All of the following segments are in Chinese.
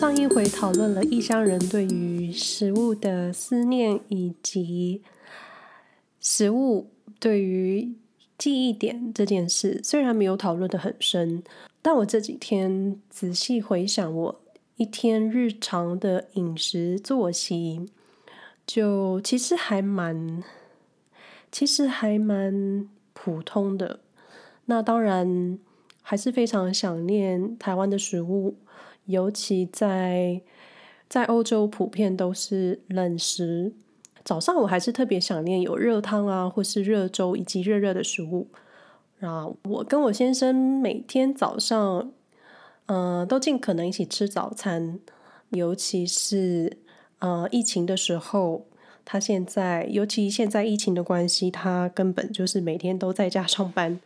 上一回讨论了异乡人对于食物的思念，以及食物对于记忆点这件事。虽然没有讨论得很深，但我这几天仔细回想我一天日常的饮食作息，就其实还蛮，其实还蛮普通的。那当然还是非常想念台湾的食物。尤其在在欧洲，普遍都是冷食。早上我还是特别想念有热汤啊，或是热粥以及热热的食物。然后我跟我先生每天早上，嗯、都尽可能一起吃早餐。尤其是呃疫情的时候，他现在尤其现在疫情的关系，他根本就是每天都在家上班，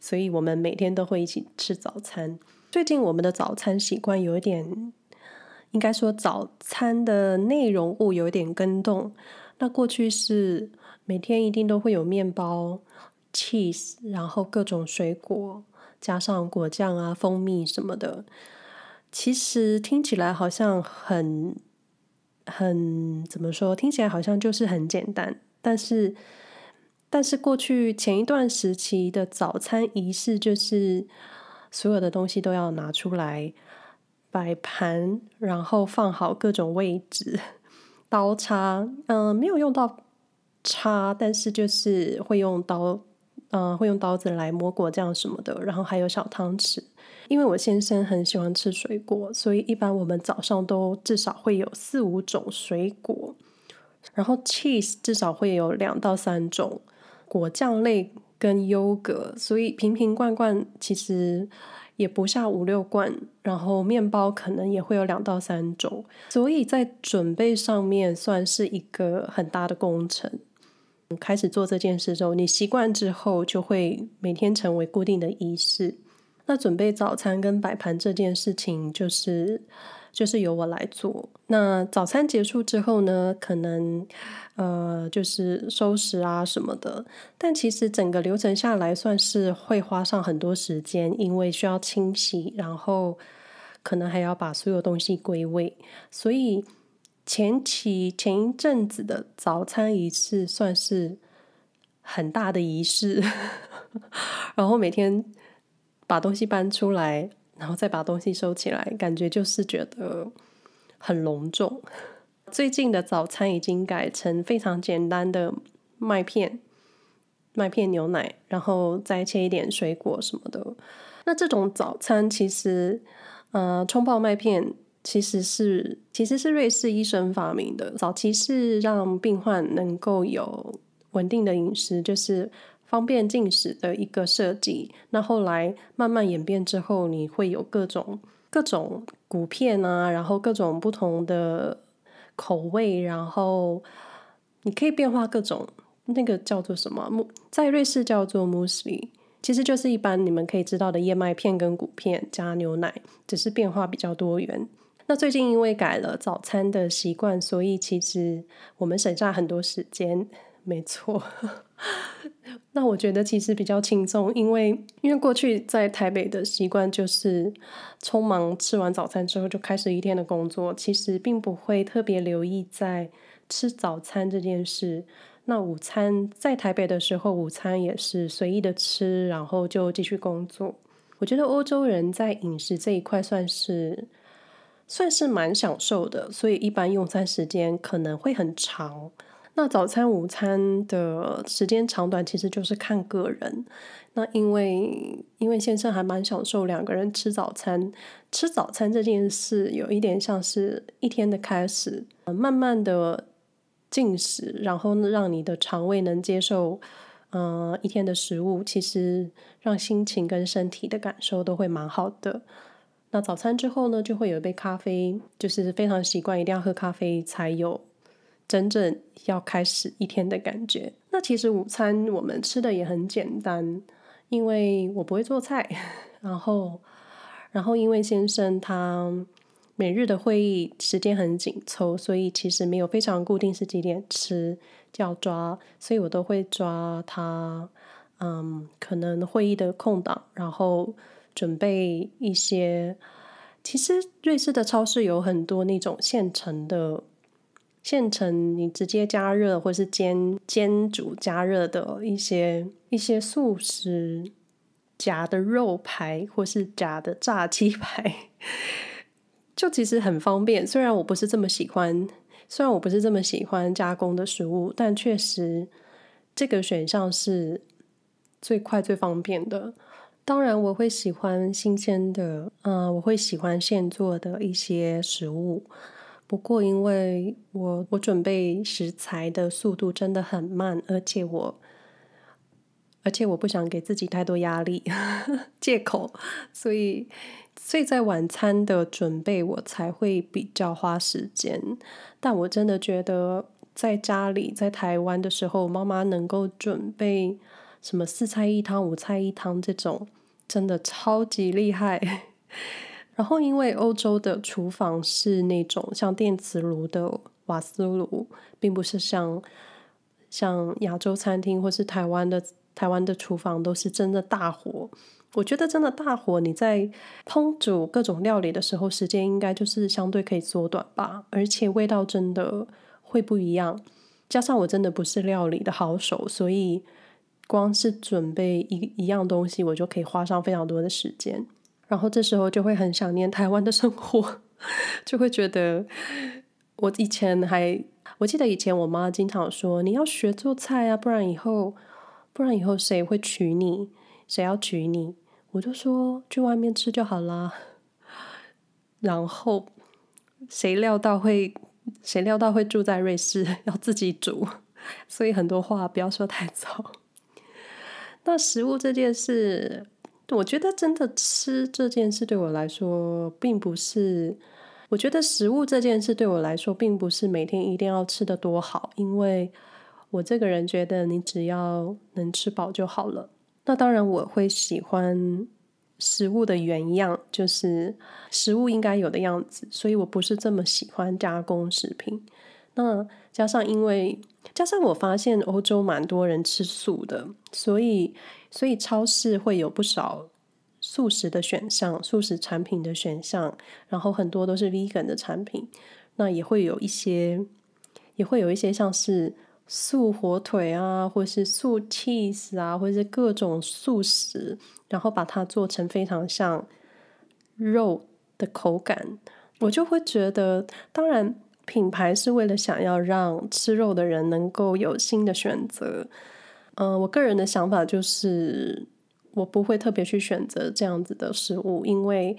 所以我们每天都会一起吃早餐。最近我们的早餐习惯有一点，应该说早餐的内容物有一点更动。那过去是每天一定都会有面包、cheese，然后各种水果，加上果酱啊、蜂蜜什么的。其实听起来好像很很怎么说？听起来好像就是很简单。但是但是过去前一段时期的早餐仪式就是。所有的东西都要拿出来摆盘，然后放好各种位置，刀叉，嗯、没有用到叉，但是就是会用刀，嗯、会用刀子来磨果酱什么的，然后还有小汤匙。因为我先生很喜欢吃水果，所以一般我们早上都至少会有四五种水果，然后 cheese 至少会有两到三种果酱类。跟优格，所以瓶瓶罐罐其实也不下五六罐，然后面包可能也会有两到三种，所以在准备上面算是一个很大的工程。开始做这件事之后，你习惯之后，就会每天成为固定的仪式。那准备早餐跟摆盘这件事情，就是。就是由我来做。那早餐结束之后呢，可能呃就是收拾啊什么的。但其实整个流程下来算是会花上很多时间，因为需要清洗，然后可能还要把所有东西归位。所以前期前一阵子的早餐仪式算是很大的仪式，然后每天把东西搬出来。然后再把东西收起来，感觉就是觉得很隆重。最近的早餐已经改成非常简单的麦片、麦片牛奶，然后再切一点水果什么的。那这种早餐其实，呃，冲泡麦片其实是其实是瑞士医生发明的，早期是让病患能够有稳定的饮食，就是。方便进食的一个设计，那后来慢慢演变之后，你会有各种各种谷片啊，然后各种不同的口味，然后你可以变化各种，那个叫做什么？在瑞士叫做 muesli，其实就是一般你们可以知道的燕麦片跟谷片加牛奶，只是变化比较多元。那最近因为改了早餐的习惯，所以其实我们省下很多时间。没错，那我觉得其实比较轻松，因为因为过去在台北的习惯就是匆忙吃完早餐之后就开始一天的工作，其实并不会特别留意在吃早餐这件事。那午餐在台北的时候，午餐也是随意的吃，然后就继续工作。我觉得欧洲人在饮食这一块算是算是蛮享受的，所以一般用餐时间可能会很长。那早餐、午餐的时间长短其实就是看个人。那因为因为先生还蛮享受两个人吃早餐，吃早餐这件事有一点像是一天的开始，慢慢的进食，然后让你的肠胃能接受，嗯、一天的食物，其实让心情跟身体的感受都会蛮好的。那早餐之后呢，就会有一杯咖啡，就是非常习惯一定要喝咖啡才有。真正要开始一天的感觉。那其实午餐我们吃的也很简单，因为我不会做菜，然后，然后因为先生他每日的会议时间很紧凑，所以其实没有非常固定是几点吃，就要抓，所以我都会抓他，嗯，可能会议的空档，然后准备一些。其实瑞士的超市有很多那种现成的。现成你直接加热或是煎煎煮加热的一些一些素食夹的肉排或是夹的炸鸡排，就其实很方便。虽然我不是这么喜欢，虽然我不是这么喜欢加工的食物，但确实这个选项是最快最方便的。当然，我会喜欢新鲜的，嗯、我会喜欢现做的一些食物。不过，因为我我准备食材的速度真的很慢，而且我而且我不想给自己太多压力 借口，所以所以在晚餐的准备我才会比较花时间。但我真的觉得在家里在台湾的时候，妈妈能够准备什么四菜一汤、五菜一汤这种，真的超级厉害。然后，因为欧洲的厨房是那种像电磁炉的瓦斯炉，并不是像像亚洲餐厅或是台湾的台湾的厨房都是真的大火。我觉得真的大火，你在烹煮各种料理的时候，时间应该就是相对可以缩短吧，而且味道真的会不一样。加上我真的不是料理的好手，所以光是准备一一样东西，我就可以花上非常多的时间。然后这时候就会很想念台湾的生活，就会觉得我以前还，我记得以前我妈经常说，你要学做菜啊，不然以后不然以后谁会娶你？谁要娶你？我就说去外面吃就好啦。然后谁料到会谁料到会住在瑞士，要自己煮，所以很多话不要说太早。那食物这件事。我觉得真的吃这件事对我来说，并不是。我觉得食物这件事对我来说，并不是每天一定要吃得多好，因为我这个人觉得你只要能吃饱就好了。那当然，我会喜欢食物的原样，就是食物应该有的样子，所以我不是这么喜欢加工食品。那加上因为加上我发现欧洲蛮多人吃素的，所以。所以超市会有不少素食的选项，素食产品的选项，然后很多都是 vegan 的产品。那也会有一些，也会有一些像是素火腿啊，或是素 cheese 啊，或是各种素食，然后把它做成非常像肉的口感。我就会觉得，当然品牌是为了想要让吃肉的人能够有新的选择。嗯、我个人的想法就是，我不会特别去选择这样子的食物，因为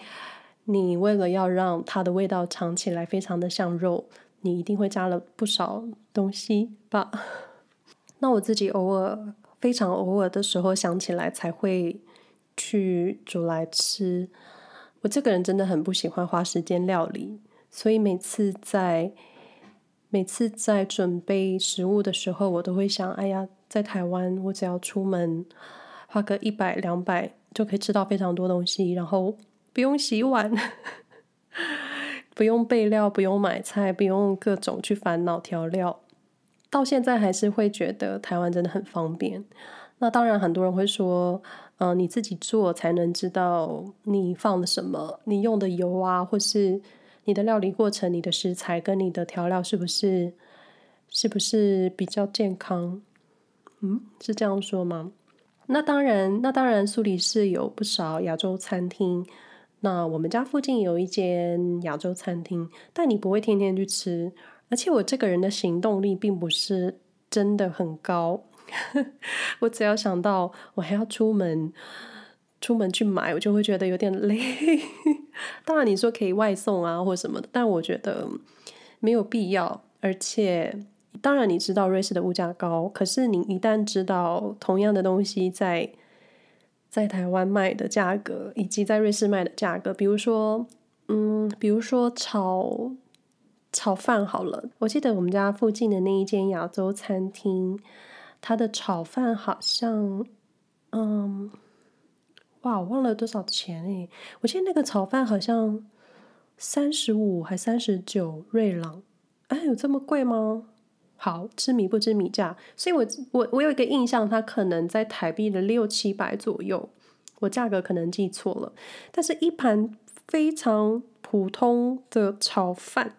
你为了要让它的味道尝起来非常的像肉，你一定会加了不少东西吧。那我自己偶尔，非常偶尔的时候想起来才会去煮来吃。我这个人真的很不喜欢花时间料理，所以每次在每次在准备食物的时候，我都会想，哎呀。在台湾，我只要出门花个一百两百就可以吃到非常多东西，然后不用洗碗，不用备料，不用买菜，不用各种去烦恼调料。到现在还是会觉得台湾真的很方便。那当然，很多人会说，嗯、你自己做才能知道你放了什么，你用的油啊，或是你的料理过程、你的食材跟你的调料是不是是不是比较健康？嗯，是这样说吗？那当然，那当然，苏黎世有不少亚洲餐厅。那我们家附近有一间亚洲餐厅，但你不会天天去吃。而且我这个人的行动力并不是真的很高，我只要想到我还要出门，出门去买，我就会觉得有点累。当然，你说可以外送啊，或什么的，但我觉得没有必要，而且。当然，你知道瑞士的物价高，可是你一旦知道同样的东西在在台湾卖的价格，以及在瑞士卖的价格，比如说，嗯，比如说炒炒饭好了，我记得我们家附近的那一间亚洲餐厅，它的炒饭好像，嗯，哇，我忘了多少钱诶，我记得那个炒饭好像三十五还三十九瑞郎，哎，有这么贵吗？好，知米不知米价，所以我我我有一个印象，它可能在台币的六七百左右，我价格可能记错了。但是，一盘非常普通的炒饭。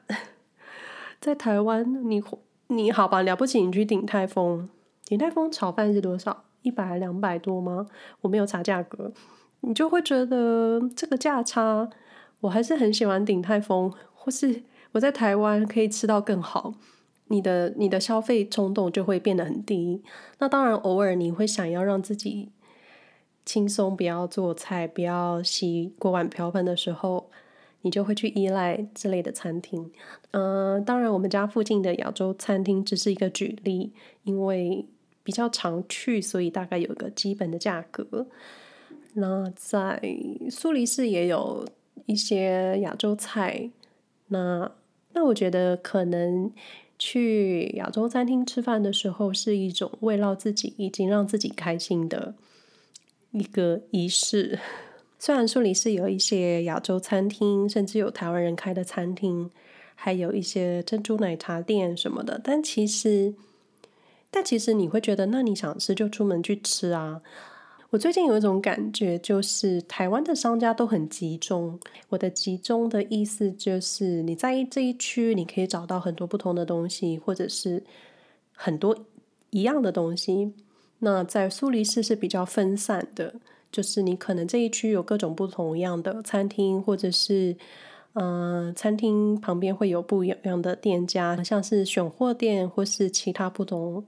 在台湾，你你好吧，了不起，你去鼎泰丰，鼎泰丰炒饭是多少？一百两百多吗？我没有查价格，你就会觉得这个价差，我还是很喜欢鼎泰丰，或是我在台湾可以吃到更好，你的你的消费冲动就会变得很低。那当然，偶尔你会想要让自己轻松，不要做菜，不要洗锅碗瓢盆的时候。你就会去依赖之类的餐厅，嗯、当然我们家附近的亚洲餐厅只是一个举例，因为比较常去，所以大概有个基本的价格。那在苏黎世也有一些亚洲菜，那那我觉得可能去亚洲餐厅吃饭的时候是一种慰劳自己，已经让自己开心的一个仪式。虽然苏黎世有一些亚洲餐厅，甚至有台湾人开的餐厅，还有一些珍珠奶茶店什么的，但其实，但其实你会觉得，那你想吃就出门去吃啊。我最近有一种感觉，就是台湾的商家都很集中。我的集中的意思就是，你在这一区，你可以找到很多不同的东西，或者是很多一样的东西。那在苏黎世是比较分散的。就是你可能这一区有各种不同样的餐厅，或者是，嗯、餐厅旁边会有不一样的店家，像是选货店，或是其他不同，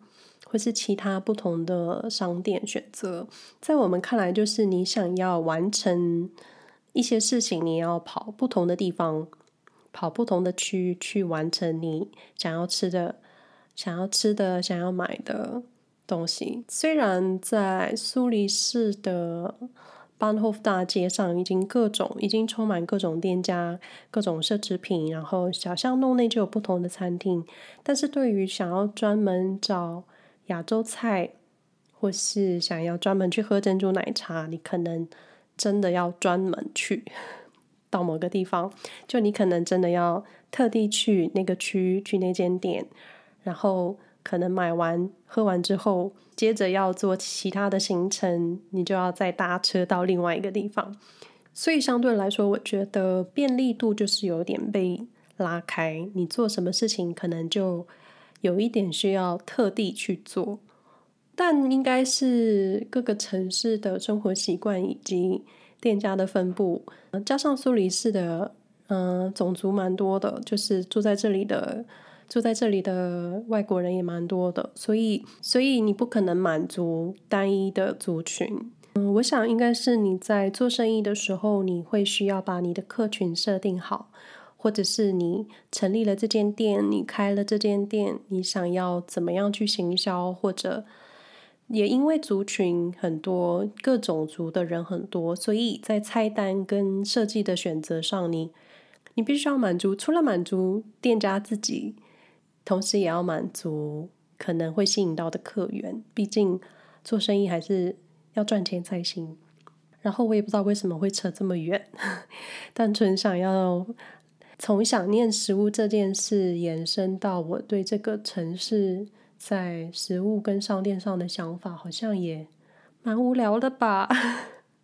或是其他不同的商店选择。在我们看来，就是你想要完成一些事情，你要跑不同的地方，跑不同的区去完成你想要吃的、想要吃的、想要买的。东西虽然在苏黎世的班霍夫大街上已经各种已经充满各种店家、各种奢侈品，然后小巷弄内就有不同的餐厅，但是对于想要专门找亚洲菜，或是想要专门去喝珍珠奶茶，你可能真的要专门去 到某个地方，就你可能真的要特地去那个区去那间店，然后。可能买完喝完之后，接着要做其他的行程，你就要再搭车到另外一个地方。所以相对来说，我觉得便利度就是有点被拉开。你做什么事情，可能就有一点需要特地去做。但应该是各个城市的生活习惯以及店家的分布，加上苏黎世的嗯、呃、种族蛮多的，就是住在这里的。住在这里的外国人也蛮多的，所以所以你不可能满足单一的族群。嗯，我想应该是你在做生意的时候，你会需要把你的客群设定好，或者是你成立了这间店，你开了这间店，你想要怎么样去行销，或者也因为族群很多，各种族的人很多，所以在菜单跟设计的选择上，你你必须要满足，除了满足店家自己。同时也要满足可能会吸引到的客源，毕竟做生意还是要赚钱才行。然后我也不知道为什么会扯这么远，单纯想要从想念食物这件事延伸到我对这个城市在食物跟商店上的想法，好像也蛮无聊的吧。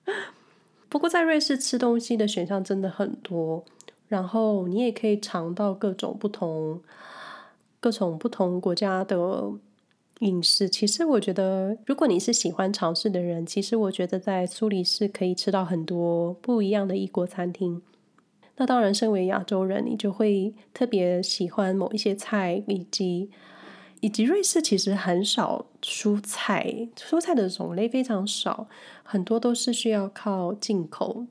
不过在瑞士吃东西的选项真的很多，然后你也可以尝到各种不同。各种不同国家的饮食，其实我觉得，如果你是喜欢尝试的人，其实我觉得在苏黎世可以吃到很多不一样的异国餐厅。那当然，身为亚洲人，你就会特别喜欢某一些菜，以及以及瑞士其实很少蔬菜，蔬菜的种类非常少，很多都是需要靠进口。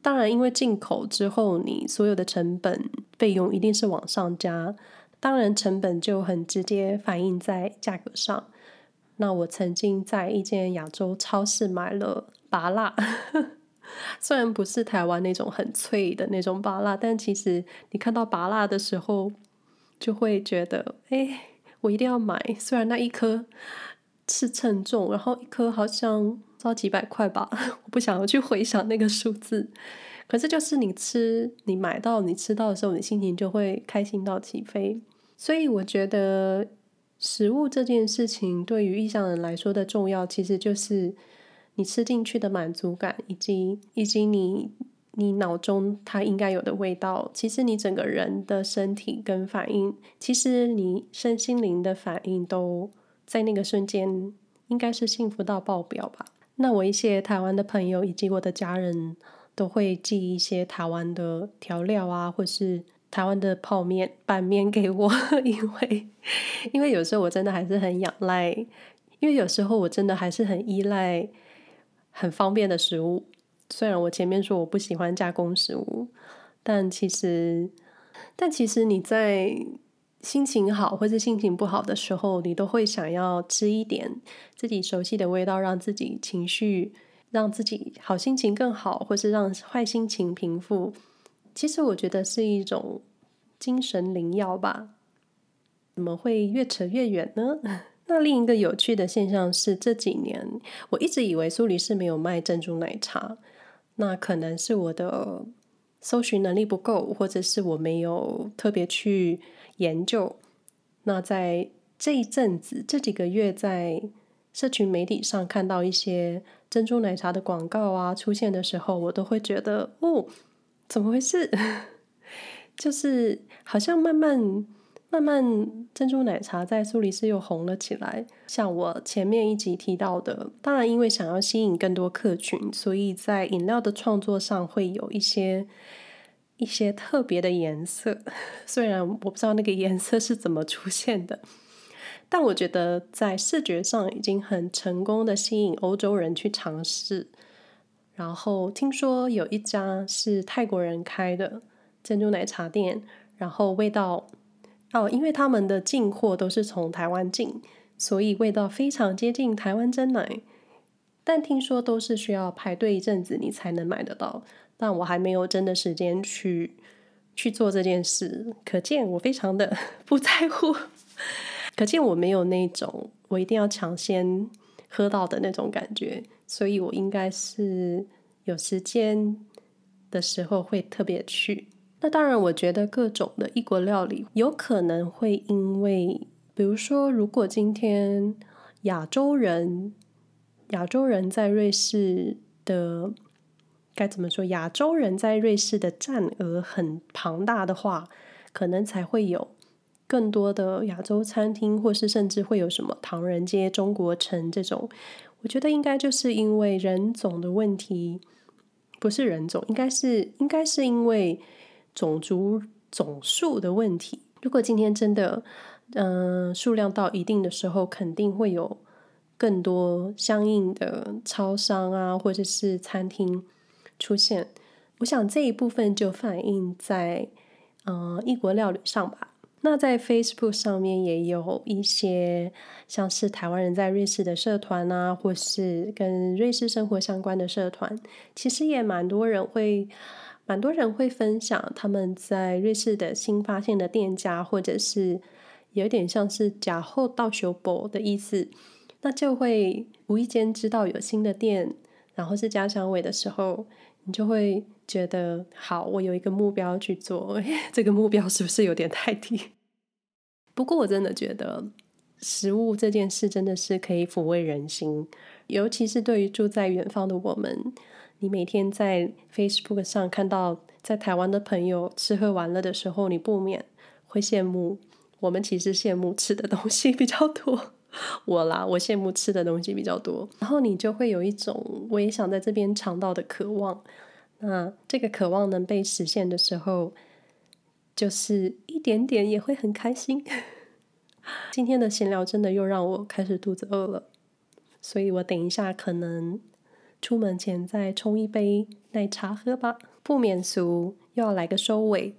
当然，因为进口之后，你所有的成本费用一定是往上加。当然，成本就很直接反映在价格上。那我曾经在一间亚洲超市买了芭辣，虽然不是台湾那种很脆的那种芭乐，但其实你看到芭乐的时候，就会觉得，哎，我一定要买。虽然那一颗是称重，然后一颗好像要几百块吧，我不想要去回想那个数字。可是就是你吃，你买到，你吃到的时候，你心情就会开心到起飞。所以我觉得食物这件事情对于异乡人来说的重要，其实就是你吃进去的满足感，以及以及你你脑中它应该有的味道，其实你整个人的身体跟反应，其实你身心灵的反应都在那个瞬间，应该是幸福到爆表吧。那我一些台湾的朋友以及我的家人都会寄一些台湾的调料啊，或是台湾的泡面、拌面给我，因为因为有时候我真的还是很仰赖，因为有时候我真的还是很依赖很方便的食物。虽然我前面说我不喜欢加工食物，但其实，但其实你在心情好或是心情不好的时候，你都会想要吃一点自己熟悉的味道，让自己情绪，让自己好心情更好，或是让坏心情平复。其实我觉得是一种精神灵药吧。怎么会越扯越远呢？那另一个有趣的现象是，这几年我一直以为苏黎世没有卖珍珠奶茶。那可能是我的搜寻能力不够，或者是我没有特别去研究。那在这一阵子，这几个月，在社群媒体上看到一些珍珠奶茶的广告啊出现的时候，我都会觉得，哦，怎么回事？就是好像慢慢。慢慢，珍珠奶茶在苏黎世又红了起来。像我前面一集提到的，当然因为想要吸引更多客群，所以在饮料的创作上会有一些一些特别的颜色。虽然我不知道那个颜色是怎么出现的，但我觉得在视觉上已经很成功的吸引欧洲人去尝试。然后听说有一家是泰国人开的珍珠奶茶店，然后味道。哦，因为他们的进货都是从台湾进，所以味道非常接近台湾真奶。但听说都是需要排队一阵子，你才能买得到。但我还没有真的时间去去做这件事，可见我非常的 不在乎。可见我没有那种我一定要抢先喝到的那种感觉，所以我应该是有时间的时候会特别去。那当然，我觉得各种的异国料理有可能会因为，比如说，如果今天亚洲人，亚洲人在瑞士的该怎么说？亚洲人在瑞士的占额很庞大的话，可能才会有更多的亚洲餐厅，或是甚至会有什么唐人街、中国城这种。我觉得应该就是因为人种的问题，不是人种，应该是应该是因为。种族总数的问题，如果今天真的，嗯、呃，数量到一定的时候，肯定会有更多相应的超商啊，或者是餐厅出现。我想这一部分就反映在，嗯、呃，异国料理上吧。那在 Facebook 上面也有一些像是台湾人在瑞士的社团啊，或是跟瑞士生活相关的社团，其实也蛮多人会。蛮多人会分享他们在瑞士的新发现的店家，或者是有点像是假后到修补的意思，那就会无意间知道有新的店，然后是家乡味的时候，你就会觉得好，我有一个目标去做，这个目标是不是有点太低？不过我真的觉得食物这件事真的是可以抚慰人心，尤其是对于住在远方的我们。你每天在 Facebook 上看到在台湾的朋友吃喝玩乐的时候，你不免会羡慕。我们其实羡慕吃的东西比较多，我啦，我羡慕吃的东西比较多。然后你就会有一种我也想在这边尝到的渴望。那这个渴望能被实现的时候，就是一点点也会很开心。今天的闲聊真的又让我开始肚子饿了，所以我等一下可能。出门前再冲一杯奶茶喝吧，不免俗，又要来个收尾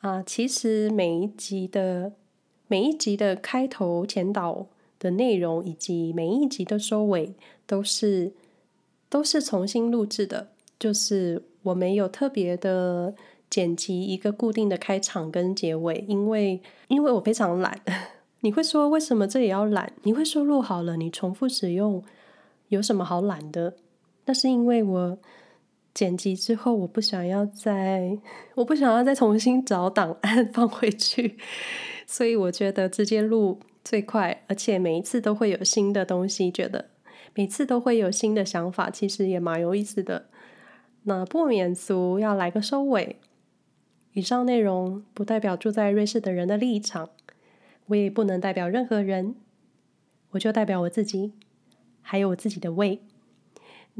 啊！其实每一集的每一集的开头、前导的内容，以及每一集的收尾，都是都是重新录制的，就是我没有特别的剪辑一个固定的开场跟结尾，因为因为我非常懒。你会说为什么这也要懒？你会说录好了，你重复使用，有什么好懒的？那是因为我剪辑之后，我不想要再，我不想要再重新找档案 放回去，所以我觉得直接录最快，而且每一次都会有新的东西，觉得每次都会有新的想法，其实也蛮有意思的。那不免俗，要来个收尾。以上内容不代表住在瑞士的人的立场，我也不能代表任何人，我就代表我自己，还有我自己的胃。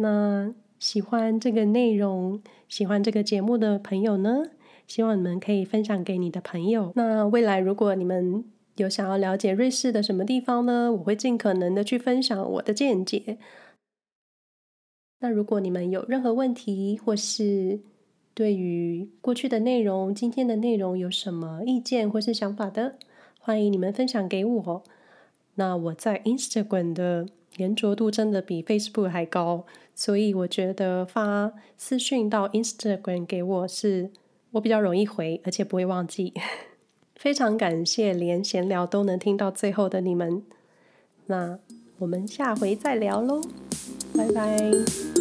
那喜欢这个内容、喜欢这个节目的朋友呢，希望你们可以分享给你的朋友。那未来如果你们有想要了解瑞士的什么地方呢，我会尽可能的去分享我的见解。那如果你们有任何问题，或是对于过去的内容、今天的内容有什么意见或是想法的，欢迎你们分享给我。那我在 Instagram 的黏着度真的比 Facebook 还高，所以我觉得发私讯到 Instagram 给我是我比较容易回，而且不会忘记。非常感谢连闲聊都能听到最后的你们。那我们下回再聊喽，拜拜。